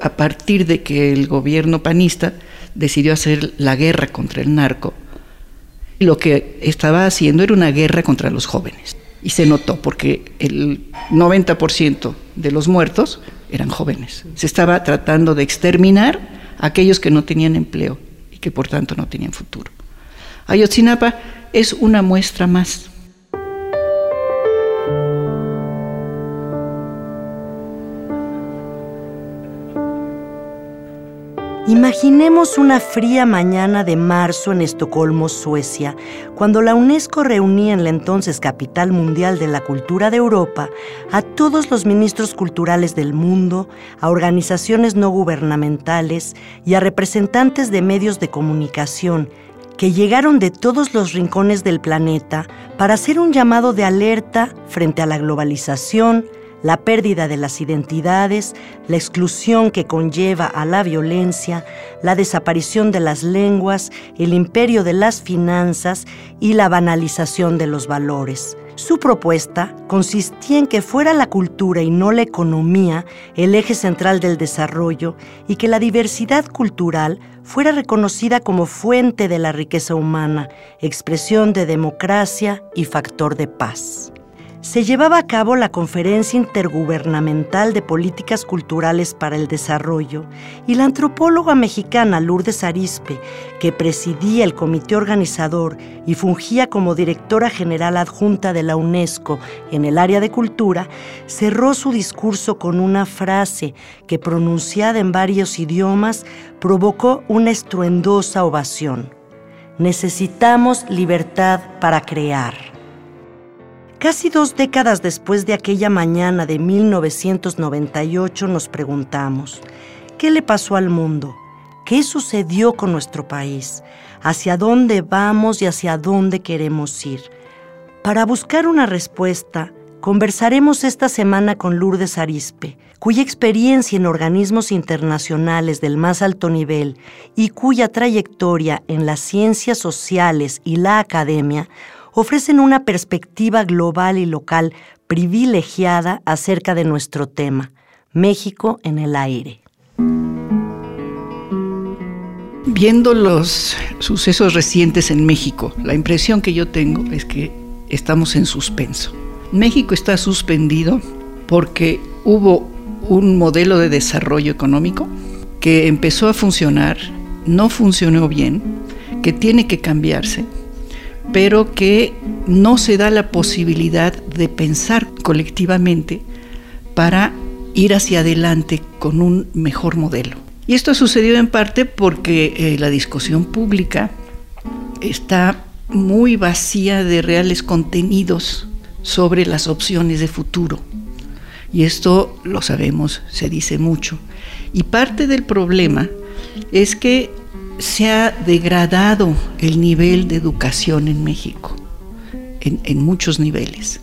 A partir de que el gobierno panista decidió hacer la guerra contra el narco, lo que estaba haciendo era una guerra contra los jóvenes. Y se notó porque el 90% de los muertos eran jóvenes. Se estaba tratando de exterminar a aquellos que no tenían empleo y que por tanto no tenían futuro. Ayotzinapa es una muestra más. Imaginemos una fría mañana de marzo en Estocolmo, Suecia, cuando la UNESCO reunía en la entonces capital mundial de la cultura de Europa a todos los ministros culturales del mundo, a organizaciones no gubernamentales y a representantes de medios de comunicación que llegaron de todos los rincones del planeta para hacer un llamado de alerta frente a la globalización, la pérdida de las identidades, la exclusión que conlleva a la violencia, la desaparición de las lenguas, el imperio de las finanzas y la banalización de los valores. Su propuesta consistía en que fuera la cultura y no la economía el eje central del desarrollo y que la diversidad cultural fuera reconocida como fuente de la riqueza humana, expresión de democracia y factor de paz se llevaba a cabo la Conferencia Intergubernamental de Políticas Culturales para el Desarrollo y la antropóloga mexicana Lourdes Arispe, que presidía el comité organizador y fungía como directora general adjunta de la UNESCO en el área de cultura, cerró su discurso con una frase que pronunciada en varios idiomas provocó una estruendosa ovación. Necesitamos libertad para crear. Casi dos décadas después de aquella mañana de 1998 nos preguntamos, ¿qué le pasó al mundo? ¿Qué sucedió con nuestro país? ¿Hacia dónde vamos y hacia dónde queremos ir? Para buscar una respuesta, conversaremos esta semana con Lourdes Arispe, cuya experiencia en organismos internacionales del más alto nivel y cuya trayectoria en las ciencias sociales y la academia ofrecen una perspectiva global y local privilegiada acerca de nuestro tema, México en el aire. Viendo los sucesos recientes en México, la impresión que yo tengo es que estamos en suspenso. México está suspendido porque hubo un modelo de desarrollo económico que empezó a funcionar, no funcionó bien, que tiene que cambiarse pero que no se da la posibilidad de pensar colectivamente para ir hacia adelante con un mejor modelo. Y esto ha sucedido en parte porque eh, la discusión pública está muy vacía de reales contenidos sobre las opciones de futuro. Y esto lo sabemos, se dice mucho. Y parte del problema es que se ha degradado el nivel de educación en México, en, muchos niveles,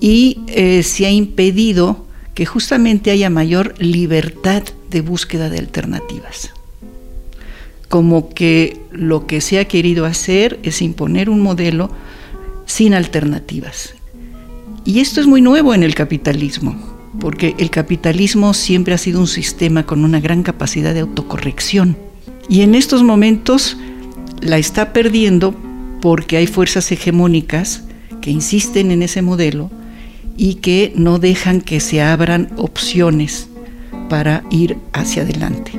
y eh, se ha impedido que justamente haya mayor libertad de búsqueda de alternativas. Como que lo que se ha querido hacer es imponer un modelo sin alternativas. Y esto es muy nuevo en el capitalismo, porque el capitalismo siempre ha sido un sistema con una gran capacidad de autocorrección y en estos momentos la está perdiendo porque hay fuerzas hegemónicas que insisten en ese modelo y que no dejan que se abran opciones para ir hacia adelante.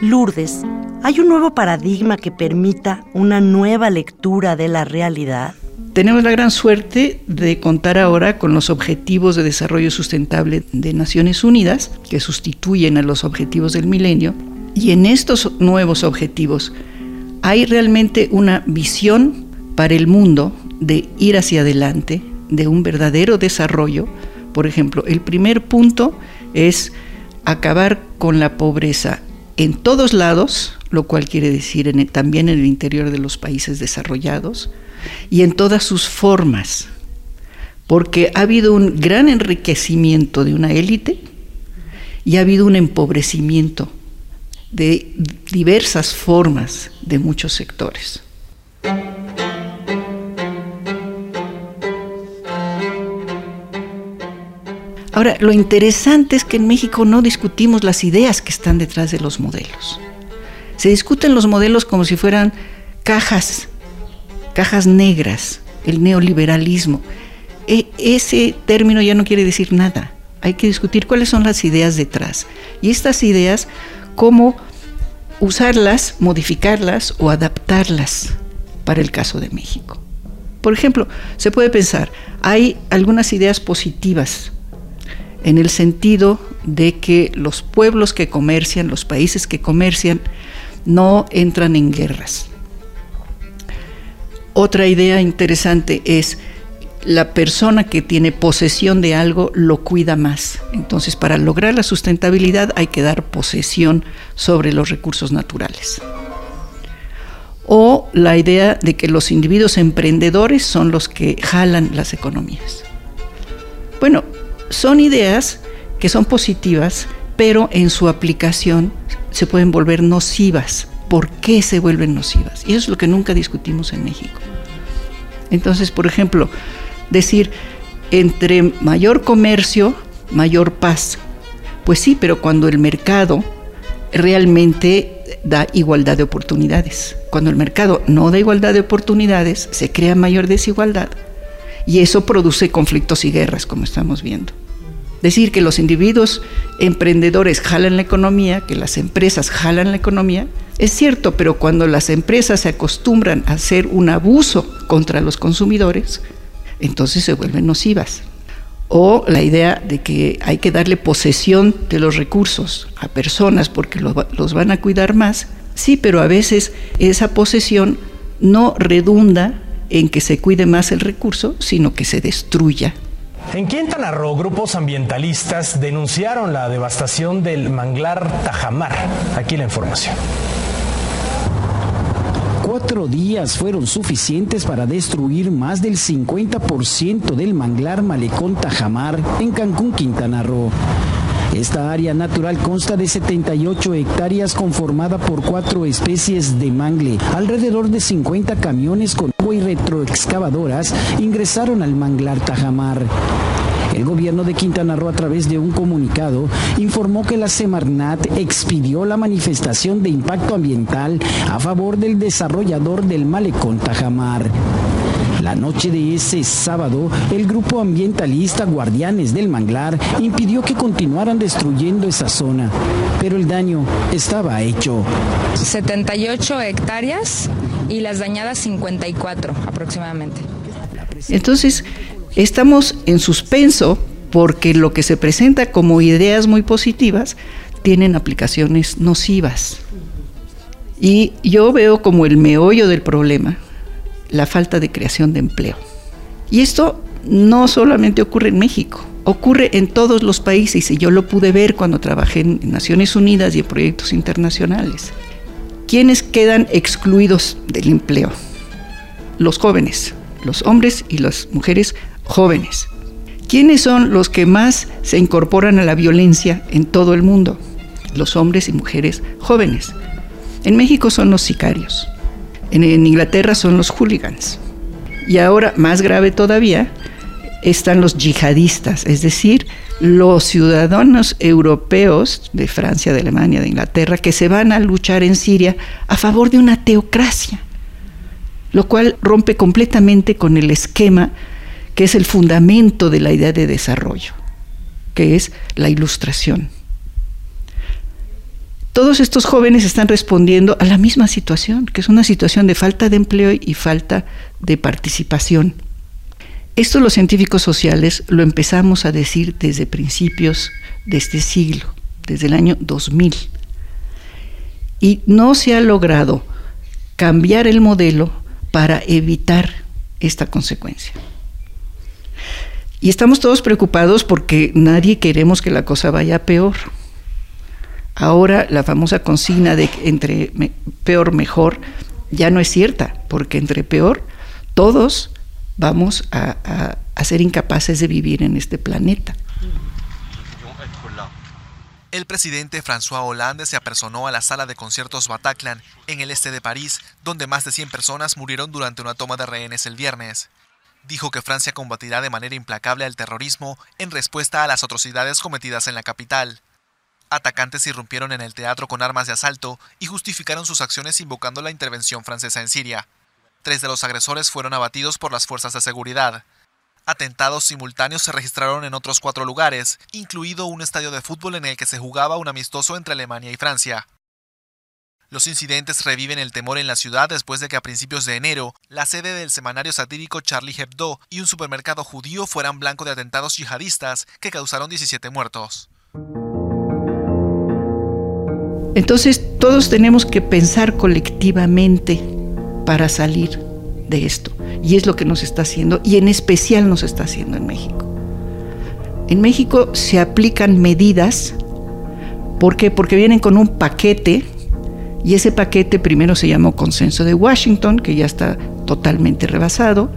Lourdes, ¿hay un nuevo paradigma que permita una nueva lectura de la realidad? Tenemos la gran suerte de contar ahora con los Objetivos de Desarrollo Sustentable de Naciones Unidas, que sustituyen a los Objetivos del Milenio, y en estos nuevos objetivos hay realmente una visión para el mundo de ir hacia adelante, de un verdadero desarrollo. Por ejemplo, el primer punto es acabar con la pobreza en todos lados, lo cual quiere decir también en el interior de los países desarrollados, y en todas sus formas, porque ha habido un gran enriquecimiento de una élite y ha habido un empobrecimiento de diversas formas de muchos sectores. Ahora, lo interesante es que en México no discutimos las ideas que están detrás de los modelos. Se discuten los modelos como si fueran cajas, cajas negras, el neoliberalismo. E, ese término ya no quiere decir nada. Hay que discutir cuáles son las ideas detrás. Y estas ideas, cómo usarlas, modificarlas o adaptarlas para el caso de México. Por ejemplo, se puede pensar, hay algunas ideas positivas en el sentido de que los pueblos que comercian, los países que comercian, no entran en guerras. Otra idea interesante es la persona que tiene posesión de algo lo cuida más. Entonces, para lograr la sustentabilidad hay que dar posesión sobre los recursos naturales. O la idea de que los individuos emprendedores son los que jalan las economías. Bueno, son ideas que son positivas, pero en su aplicación se pueden volver nocivas. ¿Por qué se vuelven nocivas? Y eso es lo que nunca discutimos en México. Entonces, por ejemplo, decir, entre mayor comercio, mayor paz. Pues sí, pero cuando el mercado realmente da igualdad de oportunidades. Cuando el mercado no da igualdad de oportunidades, se crea mayor desigualdad y eso produce conflictos y guerras, como estamos viendo. Decir que los individuos emprendedores jalan la economía, que las empresas jalan la economía, es cierto, pero cuando las empresas se acostumbran a hacer un abuso contra los consumidores, entonces se vuelven nocivas. O la idea de que hay que darle posesión de los recursos a personas porque los van a cuidar más, sí, pero a veces esa posesión no redunda en que se cuide más el recurso, sino que se destruya en Quintana Roo, grupos ambientalistas denunciaron la devastación del manglar Tajamar. Aquí la información. Cuatro días fueron suficientes para destruir más del 50% del manglar Malecón Tajamar en Cancún, Quintana Roo. Esta área natural consta de 78 hectáreas conformada por cuatro especies de mangle. Alrededor de 50 camiones con y retroexcavadoras ingresaron al manglar Tajamar. El gobierno de Quintana Roo a través de un comunicado informó que la Semarnat expidió la manifestación de impacto ambiental a favor del desarrollador del malecón Tajamar. La noche de ese sábado, el grupo ambientalista Guardianes del Manglar impidió que continuaran destruyendo esa zona, pero el daño estaba hecho. 78 hectáreas y las dañadas 54 aproximadamente. Entonces, estamos en suspenso porque lo que se presenta como ideas muy positivas tienen aplicaciones nocivas. Y yo veo como el meollo del problema la falta de creación de empleo. Y esto no solamente ocurre en México, ocurre en todos los países y yo lo pude ver cuando trabajé en Naciones Unidas y en proyectos internacionales. ¿Quiénes quedan excluidos del empleo? Los jóvenes, los hombres y las mujeres jóvenes. ¿Quiénes son los que más se incorporan a la violencia en todo el mundo? Los hombres y mujeres jóvenes. En México son los sicarios. En, Inglaterra son los hooligans. Y ahora, más grave todavía, están los yihadistas, es decir, los ciudadanos europeos de Francia, de Alemania, de Inglaterra, que se van a luchar en Siria a favor de una teocracia, lo cual rompe completamente con el esquema que es el fundamento de la idea de desarrollo, que es la ilustración todos estos jóvenes están respondiendo a la misma situación, que es una situación de falta de empleo y falta de participación. Esto los científicos sociales lo empezamos a decir desde principios de este siglo, desde el año 2000. Y no se ha logrado cambiar el modelo para evitar esta consecuencia. Y estamos todos preocupados porque nadie queremos que la cosa vaya peor. Ahora la famosa consigna de entre peor mejor ya no es cierta, porque entre peor todos vamos a, a ser incapaces de vivir en este planeta. El presidente François Hollande se apersonó a la sala de conciertos Bataclan, en el este de París, donde más de 100 personas murieron durante una toma de rehenes el viernes. Dijo que Francia combatirá de manera implacable al terrorismo en respuesta a las atrocidades cometidas en la capital. Atacantes irrumpieron en el teatro con armas de asalto y justificaron sus acciones invocando la intervención francesa en Siria. Tres de los agresores fueron abatidos por las fuerzas de seguridad. Atentados simultáneos se registraron en otros cuatro lugares, incluido un estadio de fútbol en el que se jugaba un amistoso entre Alemania y Francia. Los incidentes reviven el temor en la ciudad después de que a principios de enero la sede del semanario satírico Charlie Hebdo y un supermercado judío fueran blanco de atentados yihadistas que causaron 17 muertos. Entonces todos tenemos que pensar colectivamente para salir de esto. Y es lo que nos está haciendo, y en especial nos está haciendo en México. En México se aplican medidas, ¿por qué? Porque vienen con un paquete, y ese paquete primero se llamó Consenso de Washington, que ya está totalmente rebasado,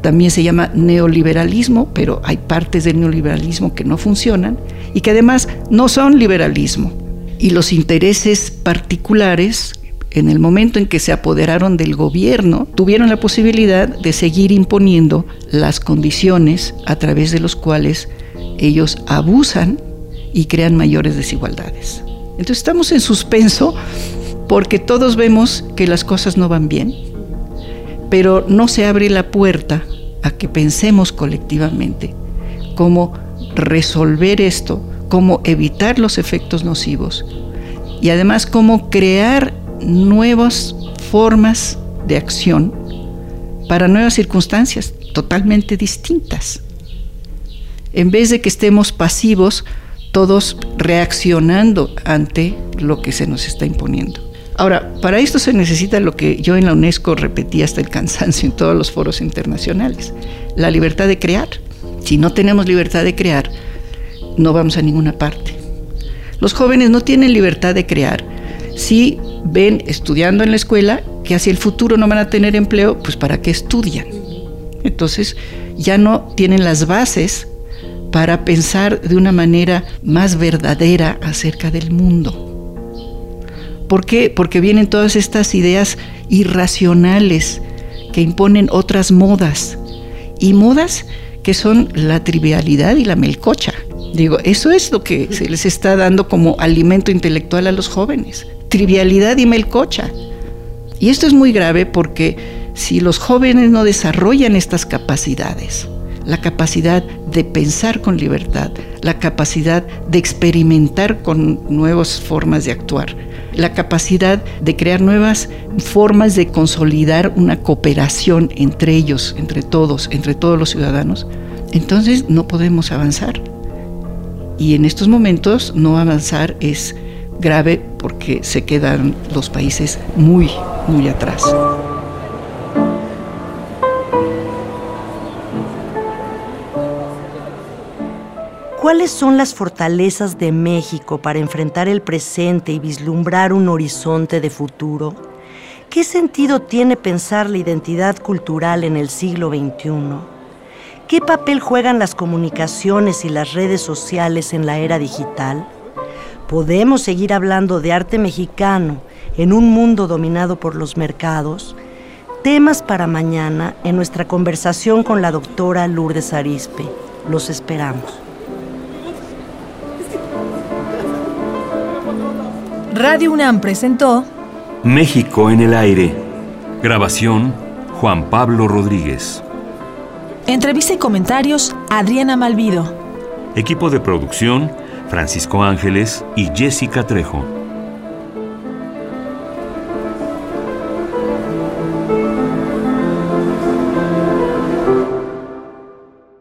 también se llama neoliberalismo, pero hay partes del neoliberalismo que no funcionan y que además no son liberalismo. Y los intereses particulares en el momento en que se apoderaron del gobierno, tuvieron la posibilidad de seguir imponiendo las condiciones a través de los cuales ellos abusan y crean mayores desigualdades. Entonces estamos en suspenso porque todos vemos que las cosas no van bien, pero no se abre la puerta a que pensemos colectivamente cómo resolver esto, cómo evitar los efectos nocivos y además cómo crear nuevas formas de acción para nuevas circunstancias totalmente distintas. En vez de que estemos pasivos, todos reaccionando ante lo que se nos está imponiendo. Ahora, para esto se necesita lo que yo en la UNESCO repetí hasta el cansancio en todos los foros internacionales, la libertad de crear. Si no tenemos libertad de crear, no vamos a ninguna parte. Los jóvenes no tienen libertad de crear si ven estudiando en la escuela que hacia el futuro no van a tener empleo, pues ¿para qué estudian? Entonces ya no tienen las bases para pensar de una manera más verdadera acerca del mundo. ¿Por qué? Porque vienen todas estas ideas irracionales que imponen otras modas y modas que son la trivialidad y la melcocha. Digo, eso es lo que se les está dando como alimento intelectual a los jóvenes trivialidad y melcocha. Y esto es muy grave porque si los jóvenes no desarrollan estas capacidades, la capacidad de pensar con libertad, la capacidad de experimentar con nuevas formas de actuar, la capacidad de crear nuevas formas de consolidar una cooperación entre ellos, entre todos, entre todos los ciudadanos, entonces no podemos avanzar. Y en estos momentos no avanzar es grave porque se quedan los países muy, muy atrás. ¿Cuáles son las fortalezas de México para enfrentar el presente y vislumbrar un horizonte de futuro? ¿Qué sentido tiene pensar la identidad cultural en el siglo XXI? ¿Qué papel juegan las comunicaciones y las redes sociales en la era digital? ¿Podemos seguir hablando de arte mexicano en un mundo dominado por los mercados? Temas para mañana en nuestra conversación con la doctora Lourdes Arispe. Los esperamos. Radio UNAM presentó México en el aire. Grabación Juan Pablo Rodríguez. Entrevista y comentarios Adriana Malvido. Equipo de producción Francisco Ángeles y Jessica Trejo.